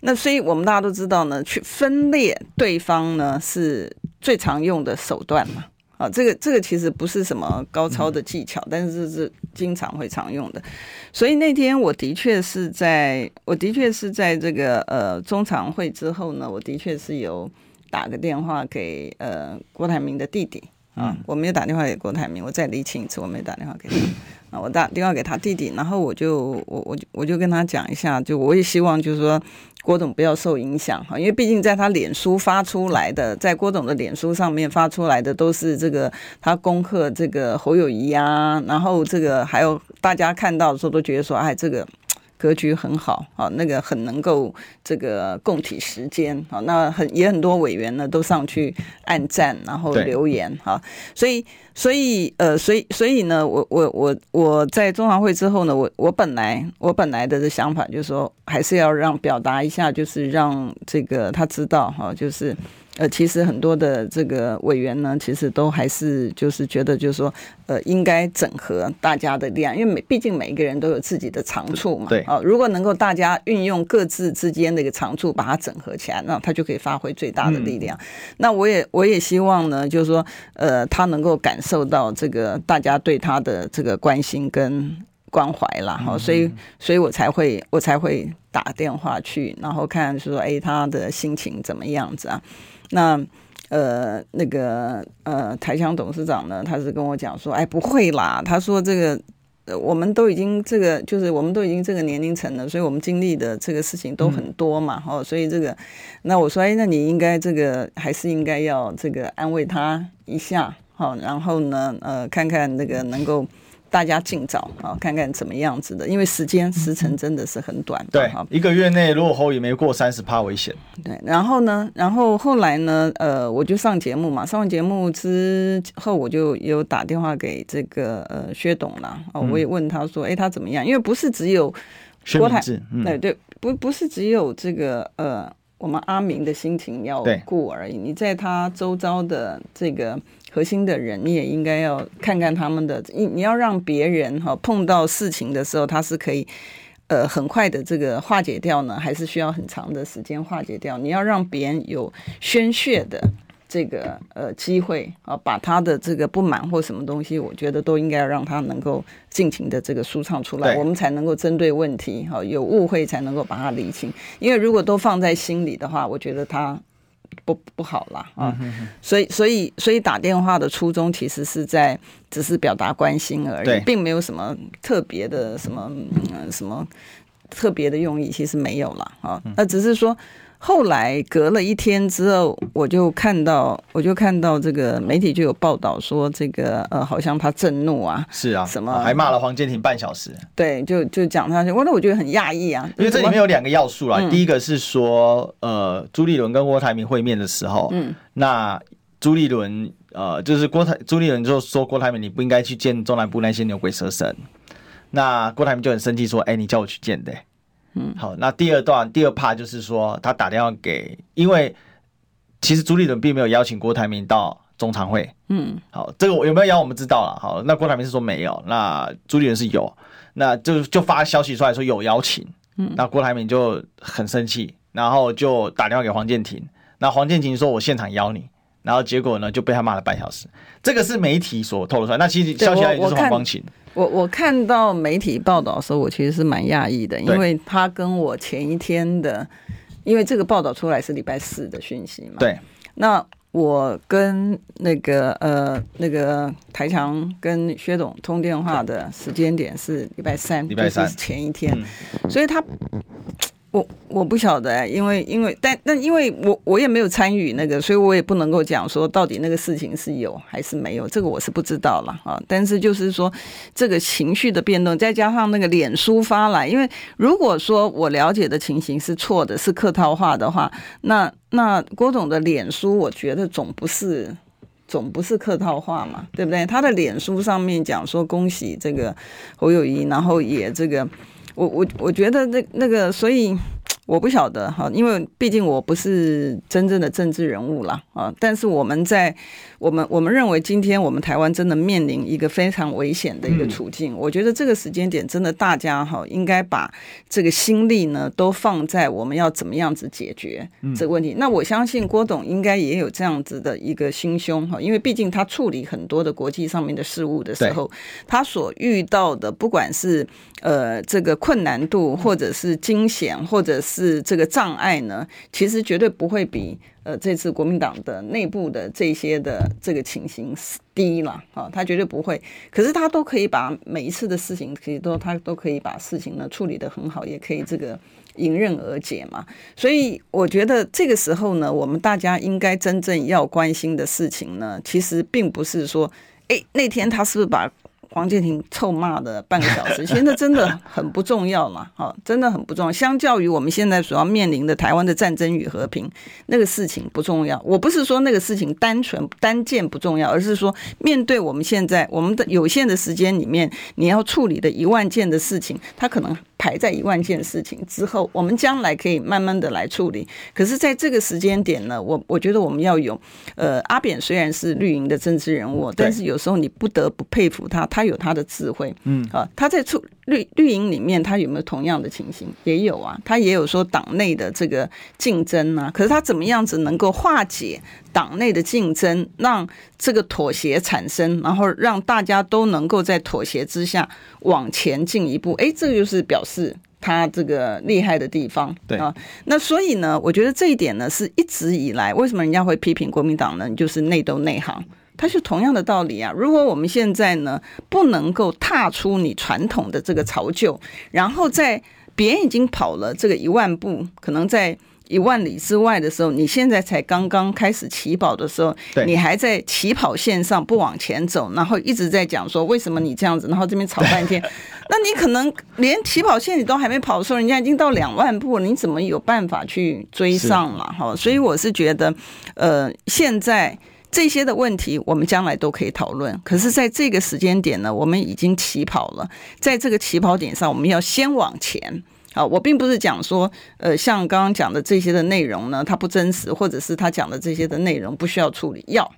那所以我们大家都知道呢，去分裂对方呢是最常用的手段嘛。啊，这个这个其实不是什么高超的技巧，但是是经常会常用的。所以那天我的确是在，我的确是在这个呃中常会之后呢，我的确是有打个电话给呃郭台铭的弟弟。啊，我没有打电话给郭台铭，我再厘清一次，我没有打电话给他。啊，我打电话给他弟弟，然后我就我我我就跟他讲一下，就我也希望就是说郭总不要受影响哈，因为毕竟在他脸书发出来的，在郭总的脸书上面发出来的都是这个他恭贺这个侯友谊啊，然后这个还有大家看到的时候都觉得说，哎，这个。格局很好啊，那个很能够这个共体时间啊，那很也很多委员呢都上去按赞，然后留言哈，所以所以呃，所以所以呢，我我我我在中常会之后呢，我我本来我本来的想法就是说，还是要让表达一下，就是让这个他知道哈，就是。呃，其实很多的这个委员呢，其实都还是就是觉得，就是说，呃，应该整合大家的力量，因为每毕竟每一个人都有自己的长处嘛。对。啊，如果能够大家运用各自之间的一个长处，把它整合起来，那他就可以发挥最大的力量。嗯。那我也我也希望呢，就是说，呃，他能够感受到这个大家对他的这个关心跟关怀啦。哈，所以，所以我才会我才会打电话去，然后看说，哎，他的心情怎么样子啊？那呃，那个呃，台强董事长呢，他是跟我讲说，哎，不会啦，他说这个，呃，我们都已经这个，就是我们都已经这个年龄层了，所以我们经历的这个事情都很多嘛，哦，所以这个，那我说，哎，那你应该这个还是应该要这个安慰他一下，好，然后呢，呃，看看那个能够。大家尽早啊，看看怎么样子的，因为时间时程真的是很短。对，一个月内如果侯也没过三十趴危险。对，然后呢，然后后来呢，呃，我就上节目嘛，上完节目之后，我就有打电话给这个呃薛董了，哦，我也问他说，哎、嗯，他怎么样？因为不是只有郭台，对、嗯、对，不不是只有这个呃，我们阿明的心情要顾而已，你在他周遭的这个。核心的人，你也应该要看看他们的，你你要让别人哈碰到事情的时候，他是可以呃很快的这个化解掉呢，还是需要很长的时间化解掉？你要让别人有宣泄的这个呃机会啊，把他的这个不满或什么东西，我觉得都应该要让他能够尽情的这个舒畅出来，我们才能够针对问题哈，有误会才能够把它理清。因为如果都放在心里的话，我觉得他。不不好啦啊，所以所以所以打电话的初衷其实是在只是表达关心而已，并没有什么特别的什么嗯什么特别的用意，其实没有啦啊，那只是说。后来隔了一天之后，我就看到，我就看到这个媒体就有报道说，这个呃，好像他震怒啊，是啊，什么还骂了黄建庭半小时，对，就就讲他，我那我觉得很讶异啊，因为这里面有两个要素啦，嗯、第一个是说，呃，朱立伦跟郭台铭会面的时候，嗯，那朱立伦呃，就是郭台朱立伦就说郭台铭你不应该去见中南部那些牛鬼蛇神，那郭台铭就很生气说，哎，你叫我去见的。嗯，好，那第二段第二 part 就是说，他打电话给，因为其实朱立伦并没有邀请郭台铭到中常会。嗯，好，这个有没有邀我们知道了。好，那郭台铭是说没有，那朱立伦是有，那就就发消息出来说有邀请。嗯，那郭台铭就很生气，然后就打电话给黄建庭，那黄建庭说我现场邀你，然后结果呢就被他骂了半小时。这个是媒体所透露出来，那其实消息来源就是黄光芹。我我看到媒体报道的时候，我其实是蛮讶异的，因为他跟我前一天的，因为这个报道出来是礼拜四的讯息嘛。对。那我跟那个呃那个台强跟薛总通电话的时间点是礼拜三，礼拜三、就是、前一天，嗯、所以他。我我不晓得、因为因为但但因为我我也没有参与那个，所以我也不能够讲说到底那个事情是有还是没有，这个我是不知道了啊。但是就是说这个情绪的变动，再加上那个脸书发来，因为如果说我了解的情形是错的，是客套话的话，那那郭总的脸书，我觉得总不是总不是客套话嘛，对不对？他的脸书上面讲说恭喜这个侯友谊，然后也这个。我我我觉得那那个，所以。我不晓得哈，因为毕竟我不是真正的政治人物啦。啊。但是我们在我们我们认为，今天我们台湾真的面临一个非常危险的一个处境。我觉得这个时间点，真的大家哈应该把这个心力呢都放在我们要怎么样子解决这个问题。那我相信郭董应该也有这样子的一个心胸哈，因为毕竟他处理很多的国际上面的事务的时候，他所遇到的不管是呃这个困难度，或者是惊险，或者是这个障碍呢，其实绝对不会比呃这次国民党的内部的这些的这个情形低了啊，他绝对不会。可是他都可以把每一次的事情，其实都他都可以把事情呢处理得很好，也可以这个迎刃而解嘛。所以我觉得这个时候呢，我们大家应该真正要关心的事情呢，其实并不是说，哎，那天他是不是把。黄建庭臭骂的半个小时，现在真的很不重要嘛，哈，真的很不重要。相较于我们现在所要面临的台湾的战争与和平，那个事情不重要。我不是说那个事情单纯单件不重要，而是说面对我们现在我们的有限的时间里面，你要处理的一万件的事情，它可能。排在一万件事情之后，我们将来可以慢慢的来处理。可是，在这个时间点呢，我我觉得我们要有，呃，阿扁虽然是绿营的政治人物，但是有时候你不得不佩服他，他有他的智慧。嗯，啊，他在处绿绿营里面，他有没有同样的情形？也有啊，他也有说党内的这个竞争啊。可是他怎么样子能够化解党内的竞争，让这个妥协产生，然后让大家都能够在妥协之下往前进一步？哎，这个就是表示他这个厉害的地方。对啊，那所以呢，我觉得这一点呢，是一直以来为什么人家会批评国民党呢？就是内斗内行，它是同样的道理啊。如果我们现在呢，不能够踏出你传统的这个巢臼，然后在别人已经跑了这个一万步，可能在。一万里之外的时候，你现在才刚刚开始起跑的时候，你还在起跑线上不往前走，然后一直在讲说为什么你这样子，然后这边吵半天，那你可能连起跑线你都还没跑的时候，人家已经到两万步了，你怎么有办法去追上了？哈，所以我是觉得，呃，现在这些的问题我们将来都可以讨论，可是在这个时间点呢，我们已经起跑了，在这个起跑点上，我们要先往前。啊，我并不是讲说，呃，像刚刚讲的这些的内容呢，它不真实，或者是他讲的这些的内容不需要处理，要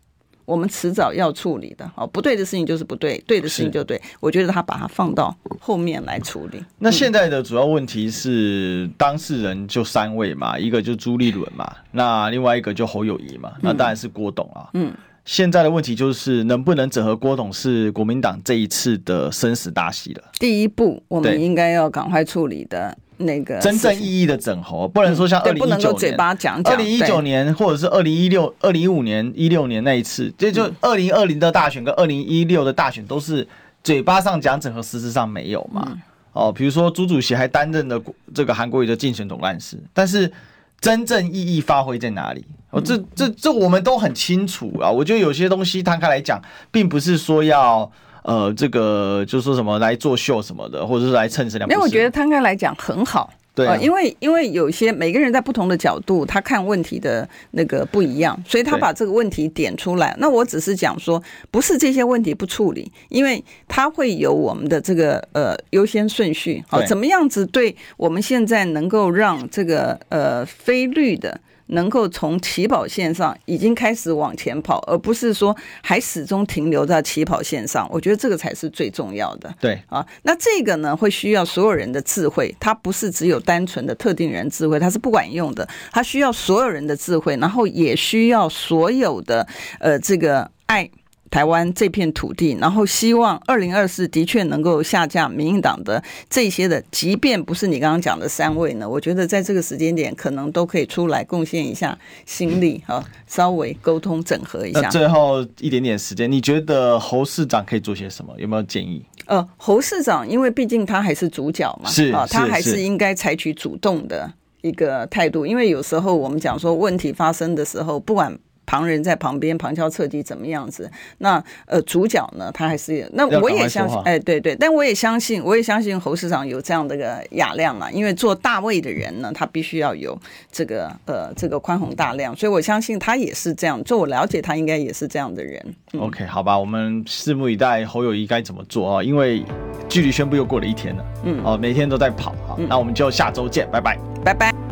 我们迟早要处理的。哦，不对的事情就是不对，对的事情就对。我觉得他把它放到后面来处理。那现在的主要问题是当事人就三位嘛，一个就朱立伦嘛，那另外一个就侯友谊嘛，那当然是郭董啊。嗯。现在的问题就是能不能整合郭董是国民党这一次的生死大戏了。第一步，我们应该要赶快处理的那个真正意义的整合，不能说像二零一九年嘴巴讲讲，二零一九年或者是二零一六、二零一五年、一六年那一次，这就二零二零的大选跟二零一六的大选都是嘴巴上讲整合，实质上没有嘛？哦，比如说朱主席还担任了这个韩国瑜的竞选总干事，但是真正意义发挥在哪里？哦，这这这我们都很清楚啊。我觉得有些东西摊开来讲，并不是说要呃这个就说什么来作秀什么的，或者是来蹭这两。没有我觉得摊开来讲很好。对、啊，因为因为有些每个人在不同的角度，他看问题的那个不一样，所以他把这个问题点出来。那我只是讲说，不是这些问题不处理，因为他会有我们的这个呃优先顺序。好，怎么样子对我们现在能够让这个呃非绿的。能够从起跑线上已经开始往前跑，而不是说还始终停留在起跑线上。我觉得这个才是最重要的。对啊，那这个呢，会需要所有人的智慧，它不是只有单纯的特定人智慧，它是不管用的。它需要所有人的智慧，然后也需要所有的呃这个爱。台湾这片土地，然后希望二零二四的确能够下架民进党的这些的，即便不是你刚刚讲的三位呢，我觉得在这个时间点可能都可以出来贡献一下心力哈，稍微沟通整合一下。最后一点点时间，你觉得侯市长可以做些什么？有没有建议？呃，侯市长因为毕竟他还是主角嘛，是啊，他还是应该采取主动的。一个态度，因为有时候我们讲说问题发生的时候，不管。旁人在旁边旁敲侧击怎么样子？那呃，主角呢？他还是那我也相信，哎，对对，但我也相信，我也相信侯市长有这样的个雅量嘛。因为做大位的人呢，他必须要有这个呃这个宽宏大量，所以我相信他也是这样。就我了解，他应该也是这样的人。嗯、OK，好吧，我们拭目以待侯友谊该怎么做啊？因为距离宣布又过了一天了，嗯，哦，每天都在跑哈。那我们就下周见，拜拜，拜拜。